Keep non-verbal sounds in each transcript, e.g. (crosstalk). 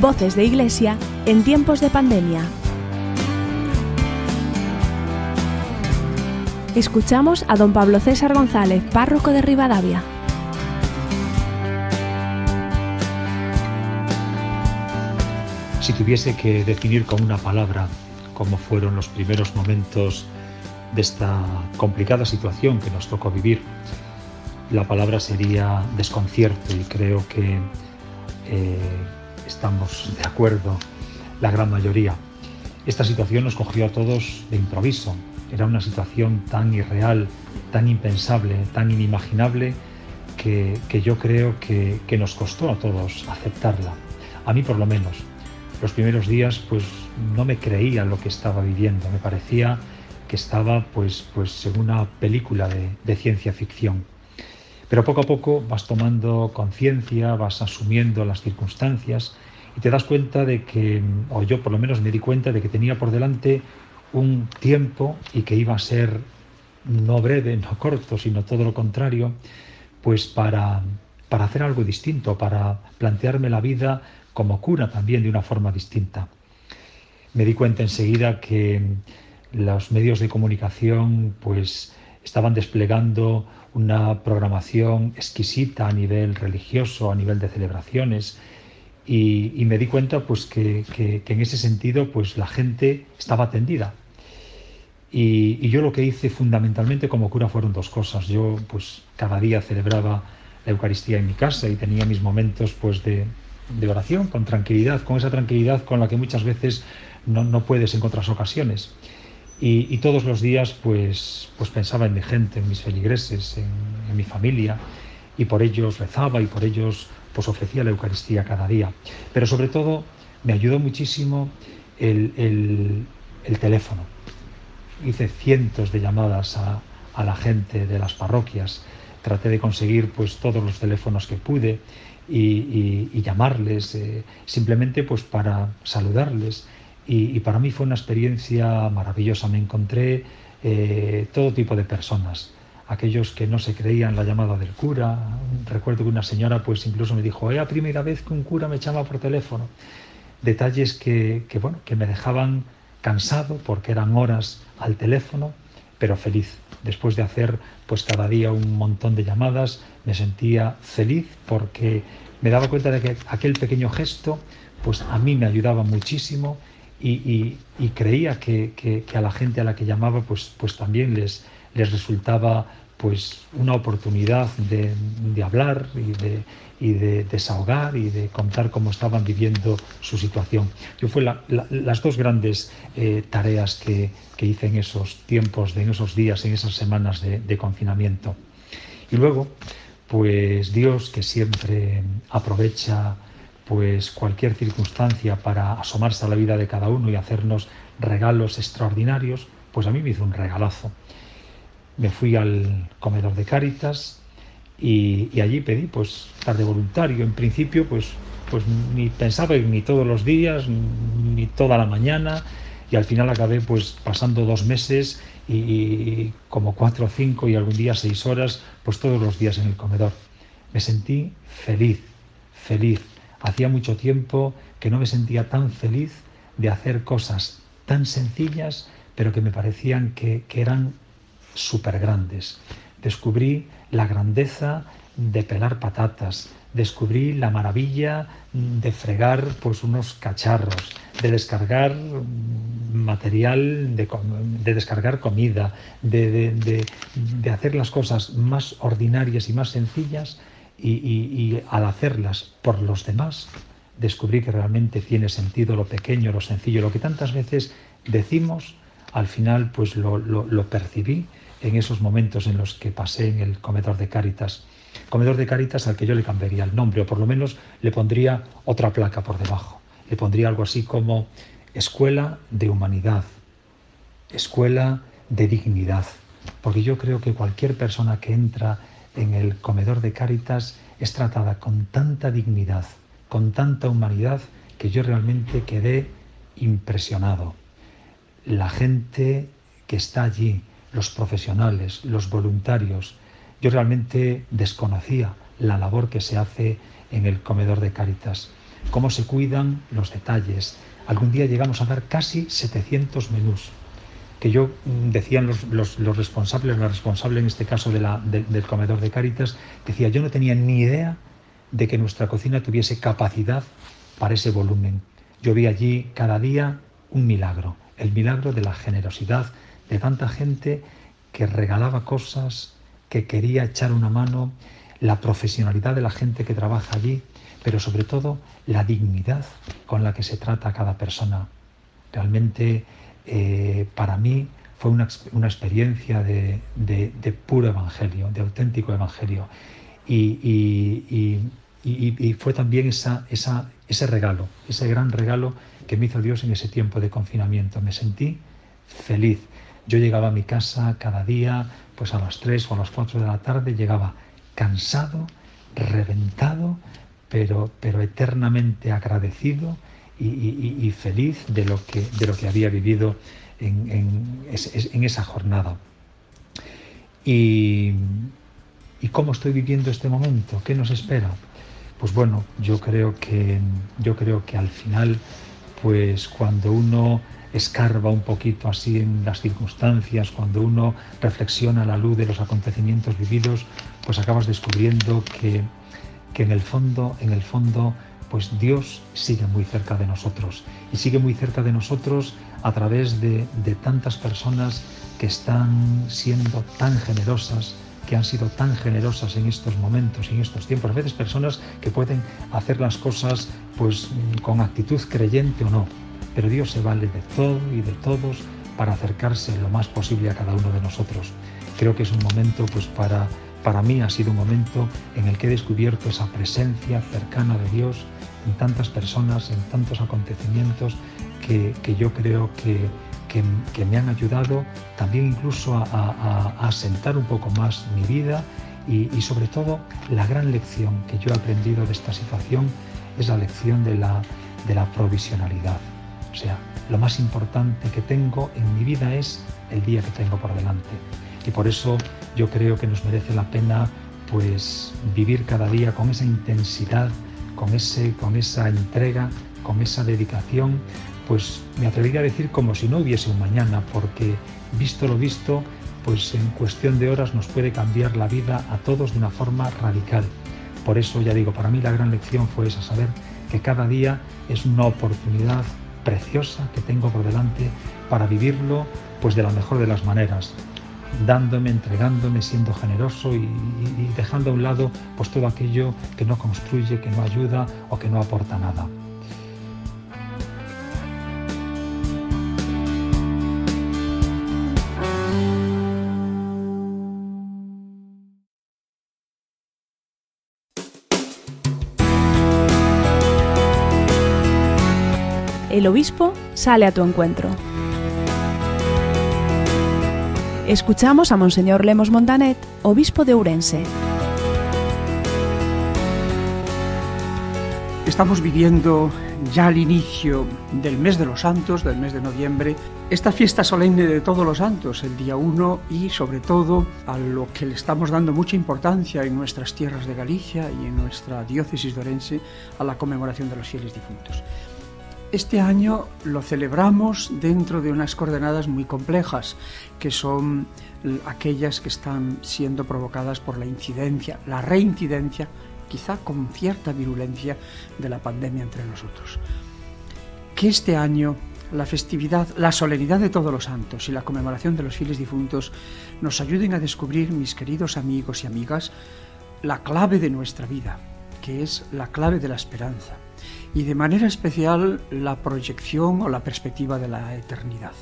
Voces de Iglesia en tiempos de pandemia. Escuchamos a don Pablo César González, párroco de Rivadavia. Si tuviese que definir con una palabra cómo fueron los primeros momentos de esta complicada situación que nos tocó vivir, la palabra sería desconcierto y creo que eh, estamos de acuerdo la gran mayoría. Esta situación nos cogió a todos de improviso. Era una situación tan irreal, tan impensable, tan inimaginable que, yo creo que, que nos costó a todos aceptarla. A mí por lo menos. Los primeros días pues no me creía lo que estaba viviendo. Me parecía que estaba pues, pues en una película de, de ciencia ficción. Pero poco a poco vas tomando conciencia, vas asumiendo las circunstancias y te das cuenta de que, o yo por lo menos me di cuenta de que tenía por delante un tiempo y que iba a ser no breve, no corto, sino todo lo contrario, pues para, para hacer algo distinto, para plantearme la vida como cura también de una forma distinta. Me di cuenta enseguida que los medios de comunicación pues estaban desplegando una programación exquisita a nivel religioso, a nivel de celebraciones, y, me di cuenta pues que, en ese sentido pues la gente estaba atendida. Y, yo lo que hice fundamentalmente como cura fueron dos cosas. Yo pues cada día celebraba la Eucaristía en mi casa y tenía mis momentos pues de, oración con tranquilidad, con esa tranquilidad con la que muchas veces no, no puedes en otras ocasiones. Y, todos los días pues, pues pensaba en mi gente, en mis feligreses, en, mi familia, y por ellos rezaba y por ellos pues ofrecía la Eucaristía cada día. Pero sobre todo me ayudó muchísimo el, teléfono. Hice cientos de llamadas a, la gente de las parroquias, traté de conseguir pues todos los teléfonos que pude y, llamarles eh, simplemente pues para saludarles y, para mí fue una experiencia maravillosa. Me encontré eh, todo tipo de personas, aquellos que no se creían la llamada del cura. Recuerdo que una señora pues incluso me dijo, es la primera vez que un cura me llama por teléfono. Detalles que, bueno, que me dejaban cansado porque eran horas al teléfono, pero feliz. Después de hacer pues cada día un montón de llamadas, me sentía feliz porque me daba cuenta de que aquel pequeño gesto pues a mí me ayudaba muchísimo y, creía que, a la gente a la que llamaba pues, pues también les, les resultaba pues una oportunidad de, hablar y de, y de, desahogar y de contar cómo estaban viviendo su situación. Yo fue las dos grandes eh, tareas que, que, hice en esos tiempos, en esos días, en esas semanas de, confinamiento. Y luego, pues Dios que siempre aprovecha pues cualquier circunstancia para asomarse a la vida de cada uno y hacernos regalos extraordinarios, pues a mí me hizo un regalazo. Me fui al comedor de Cáritas y, allí pedí pues de voluntario. En principio pues, pues ni pensaba ir ni todos los días, ni toda la mañana y al final acabé pues pasando dos meses y, y como cuatro o cinco y algún día seis horas pues todos los días en el comedor. Me sentí feliz, feliz Hacía mucho tiempo que no me sentía tan feliz de hacer cosas tan sencillas, pero que me parecían que, eran súper grandes. Descubrí la grandeza de pelar patatas, descubrí la maravilla de fregar pues, unos cacharros, de descargar material, de, descargar comida, de, de, hacer las cosas más ordinarias y más sencillas y, al hacerlas por los demás, descubrí que realmente tiene sentido lo pequeño, lo sencillo, lo que tantas veces decimos, al final pues lo, lo, percibí en esos momentos en los que pasé en el comedor de Cáritas. Comedor de Cáritas al que yo le cambiaría el nombre, o por lo menos le pondría otra placa por debajo. Le pondría algo así como Escuela de Humanidad, Escuela de Dignidad. Porque yo creo que cualquier persona que entra en el comedor de Cáritas es tratada con tanta dignidad, con tanta humanidad, que yo realmente quedé impresionado. La gente que está allí, los profesionales, los voluntarios, yo realmente desconocía la labor que se hace en el comedor de Cáritas. cómo se cuidan los detalles. Algún día llegamos a dar casi 700 menús que yo mm, decían los, los, responsables, la responsable en este caso de la, del comedor de Cáritas, decía, yo no tenía ni idea de que nuestra cocina tuviese capacidad para ese volumen. Yo vi allí cada día un milagro, el milagro de la generosidad de tanta gente que regalaba cosas, que quería echar una mano, la profesionalidad de la gente que trabaja allí, pero sobre todo la dignidad con la que se trata a cada persona. Realmente eh, para mí fue una, experiencia de, puro evangelio, de auténtico evangelio. Y, fue también esa, ese regalo, ese gran regalo que me hizo Dios en ese tiempo de confinamiento. Me sentí feliz. Yo llegaba a mi casa cada día, pues a las 3 o a las 4 de la tarde, llegaba cansado, reventado, pero, pero eternamente agradecido y, feliz de lo que, de lo que había vivido en, esa jornada. Y, ¿Y cómo estoy viviendo este momento? ¿Qué nos espera? Pues bueno, yo creo que, yo creo que al final, pues cuando uno escarba un poquito así en las circunstancias, cuando uno reflexiona a la luz de los acontecimientos vividos, pues acabas descubriendo que, que en el fondo, en el fondo, pues Dios sigue muy cerca de nosotros y sigue muy cerca de nosotros a través de, tantas personas que están siendo tan generosas, que han sido tan generosas en estos momentos, en estos tiempos. A veces personas que pueden hacer las cosas pues con actitud creyente o no, pero Dios se vale de todo y de todos para acercarse lo más posible a cada uno de nosotros. Creo que es un momento pues para para mí ha sido un momento en el que he descubierto esa presencia cercana de Dios en tantas personas, en tantos acontecimientos que, yo creo que, me han ayudado también incluso a, asentar un poco más mi vida y, y, sobre todo la gran lección que yo he aprendido de esta situación es la lección de la, de la provisionalidad. O sea, lo más importante que tengo en mi vida es el día que tengo por delante. Y por eso yo creo que nos merece la pena pues vivir cada día con esa intensidad, con, ese, con esa entrega, con esa dedicación, pues me atrevería a decir como si no hubiese un mañana, porque visto lo visto, pues en cuestión de horas nos puede cambiar la vida a todos de una forma radical. Por eso ya digo, para mí la gran lección fue esa, saber que cada día es una oportunidad preciosa que tengo por delante para vivirlo pues de la mejor de las maneras, dándome, entregándome, siendo generoso y, dejando a un lado pues todo aquello que no construye, que no ayuda o que no aporta nada. El obispo sale a tu encuentro. Escuchamos a Monseñor Lemos Montanet, obispo de Ourense. Estamos viviendo ya al inicio del mes de los santos, del mes de noviembre, esta fiesta solemne de todos los santos, el día 1, y sobre todo a lo que le estamos dando mucha importancia en nuestras tierras de Galicia y en nuestra diócesis de Orense, a la conmemoración de los fieles difuntos. Este año lo celebramos dentro de unas coordenadas muy complejas, que son aquellas que están siendo provocadas por la incidencia, la reincidencia, quizá con cierta virulencia, de la pandemia entre nosotros. Que este año la festividad, la solemnidad de todos los santos y la conmemoración de los fieles difuntos nos ayuden a descubrir, mis queridos amigos y amigas, la clave de nuestra vida, que es la clave de la esperanza y de manera especial la proyección o la perspectiva de la eternidad.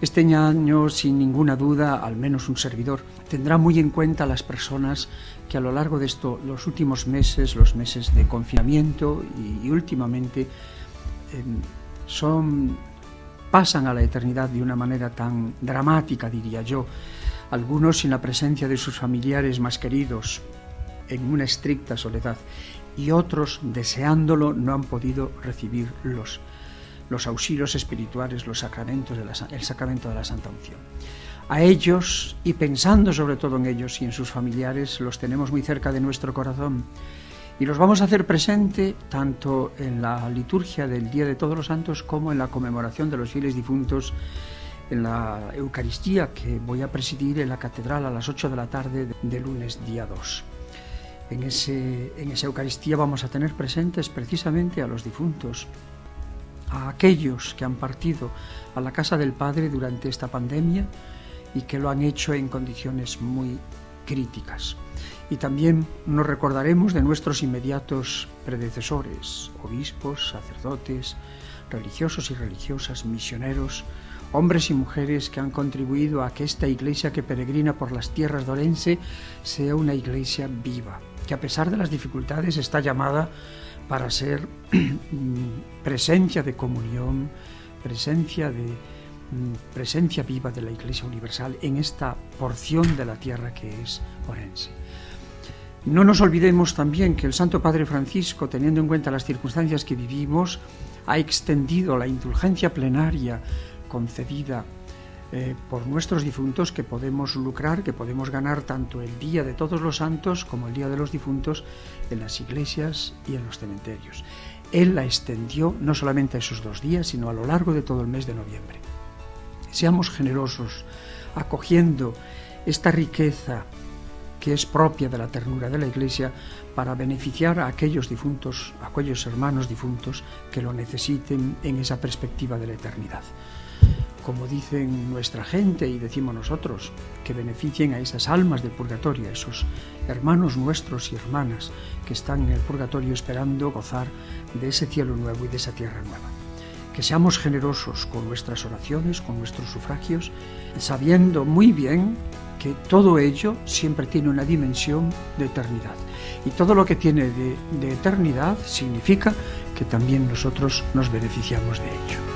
Este año, sin ninguna duda, al menos un servidor, tendrá muy en cuenta a las personas que a lo largo de esto, los últimos meses, los meses de confinamiento y, últimamente, em, son, pasan a la eternidad de una manera tan dramática, diría yo. Algunos sin la presencia de sus familiares más queridos, en una estricta soledad, y otros, deseándolo, no han podido recibir los, los auxilios espirituales, los sacramentos de el sacramento de la Santa Unción. A ellos, y pensando sobre todo en ellos y en sus familiares, los tenemos muy cerca de nuestro corazón Y los vamos a hacer presente tanto en la liturgia del Día de Todos los Santos como en la conmemoración de los fieles difuntos en la Eucaristía que voy a presidir en la catedral a las 8 de la tarde de lunes día 2. En, ese, en esa Eucaristía vamos a tener presentes precisamente a los difuntos, a aquellos que han partido a la casa del Padre durante esta pandemia y que lo han hecho en condiciones muy críticas. Y también nos recordaremos de nuestros inmediatos predecesores, obispos, sacerdotes, religiosos y religiosas, misioneros, hombres y mujeres que han contribuido a que esta iglesia que peregrina por las tierras de Orense sea una iglesia viva, que a pesar de las dificultades está llamada para ser (clears throat) presencia de comunión, presencia de mm, presencia viva de la Iglesia Universal en esta porción de la tierra que es Orense. No nos olvidemos también que el Santo Padre Francisco, teniendo en cuenta las circunstancias que vivimos, ha extendido la indulgencia plenaria concedida eh, por nuestros difuntos que podemos lucrar, que podemos ganar tanto el Día de Todos los Santos como el Día de los Difuntos en las iglesias y en los cementerios. Él la extendió no solamente a esos dos días, sino a lo largo de todo el mes de noviembre. Seamos generosos, acogiendo esta riqueza que es propia de la ternura de la Iglesia para beneficiar a aquellos difuntos, a aquellos hermanos difuntos que lo necesiten en esa perspectiva de la eternidad como dicen nuestra gente y decimos nosotros, que beneficien a esas almas del purgatorio, a esos hermanos nuestros y hermanas que están en el purgatorio esperando gozar de ese cielo nuevo y de esa tierra nueva. Que seamos generosos con nuestras oraciones, con nuestros sufragios, sabiendo muy bien que todo ello siempre tiene una dimensión de eternidad. Y todo lo que tiene de, de eternidad significa que también nosotros nos beneficiamos de ello.